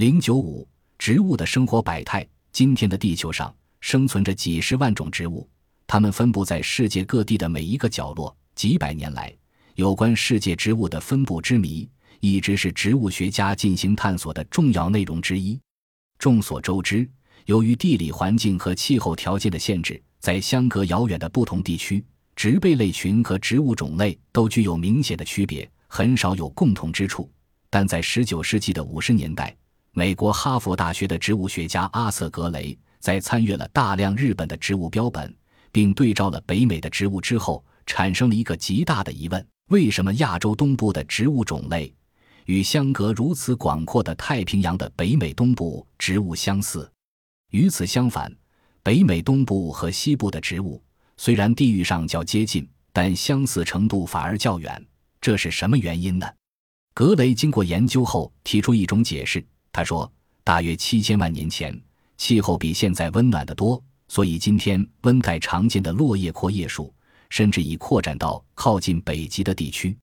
零九五，植物的生活百态。今天的地球上生存着几十万种植物，它们分布在世界各地的每一个角落。几百年来，有关世界植物的分布之谜，一直是植物学家进行探索的重要内容之一。众所周知，由于地理环境和气候条件的限制，在相隔遥远的不同地区，植被类群和植物种类都具有明显的区别，很少有共同之处。但在19世纪的50年代，美国哈佛大学的植物学家阿瑟·格雷在参阅了大量日本的植物标本，并对照了北美的植物之后，产生了一个极大的疑问：为什么亚洲东部的植物种类？与相隔如此广阔的太平洋的北美东部植物相似，与此相反，北美东部和西部的植物虽然地域上较接近，但相似程度反而较远。这是什么原因呢？格雷经过研究后提出一种解释。他说，大约七千万年前，气候比现在温暖得多，所以今天温带常见的落叶阔叶树甚至已扩展到靠近北极的地区。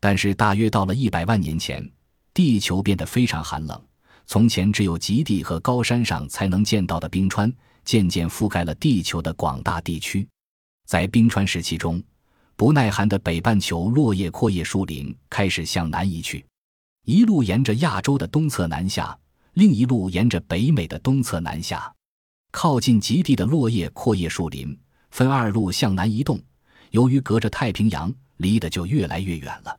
但是，大约到了一百万年前，地球变得非常寒冷。从前只有极地和高山上才能见到的冰川，渐渐覆盖了地球的广大地区。在冰川时期中，不耐寒的北半球落叶阔叶树林开始向南移去，一路沿着亚洲的东侧南下，另一路沿着北美的东侧南下。靠近极地的落叶阔叶树林分二路向南移动，由于隔着太平洋，离得就越来越远了。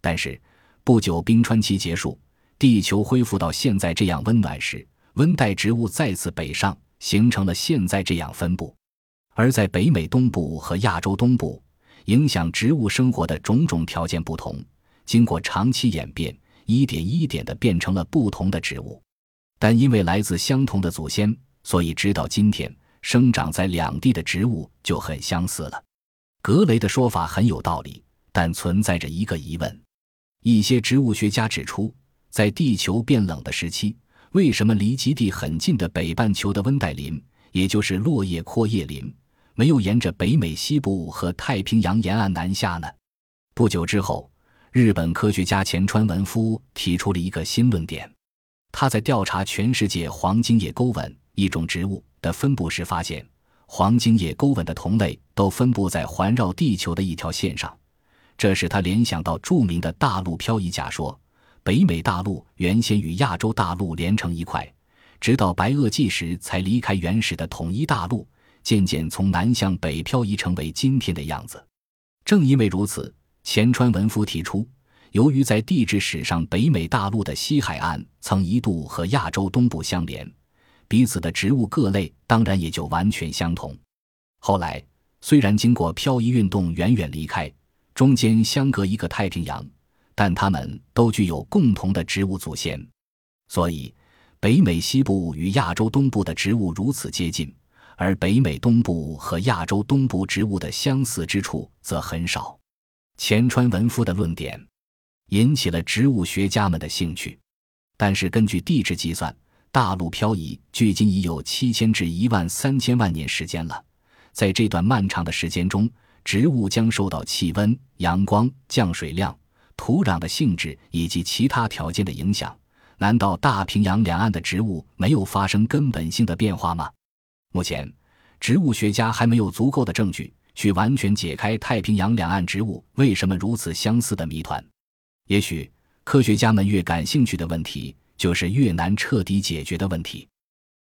但是，不久冰川期结束，地球恢复到现在这样温暖时，温带植物再次北上，形成了现在这样分布。而在北美东部和亚洲东部，影响植物生活的种种条件不同，经过长期演变，一点一点地变成了不同的植物。但因为来自相同的祖先，所以直到今天，生长在两地的植物就很相似了。格雷的说法很有道理，但存在着一个疑问。一些植物学家指出，在地球变冷的时期，为什么离极地很近的北半球的温带林，也就是落叶阔叶林，没有沿着北美西部和太平洋沿岸南下呢？不久之后，日本科学家前川文夫提出了一个新论点。他在调查全世界黄金叶钩吻一种植物的分布时发现，黄金叶钩吻的同类都分布在环绕地球的一条线上。这使他联想到著名的大陆漂移假说：北美大陆原先与亚洲大陆连成一块，直到白垩纪时才离开原始的统一大陆，渐渐从南向北漂移成为今天的样子。正因为如此，前川文夫提出，由于在地质史上北美大陆的西海岸曾一度和亚洲东部相连，彼此的植物各类当然也就完全相同。后来虽然经过漂移运动远远离开。中间相隔一个太平洋，但它们都具有共同的植物祖先，所以北美西部与亚洲东部的植物如此接近，而北美东部和亚洲东部植物的相似之处则很少。前川文夫的论点引起了植物学家们的兴趣，但是根据地质计算，大陆漂移距今已有七千至一万三千万年时间了，在这段漫长的时间中。植物将受到气温、阳光、降水量、土壤的性质以及其他条件的影响。难道大平洋两岸的植物没有发生根本性的变化吗？目前，植物学家还没有足够的证据去完全解开太平洋两岸植物为什么如此相似的谜团。也许，科学家们越感兴趣的问题，就是越难彻底解决的问题。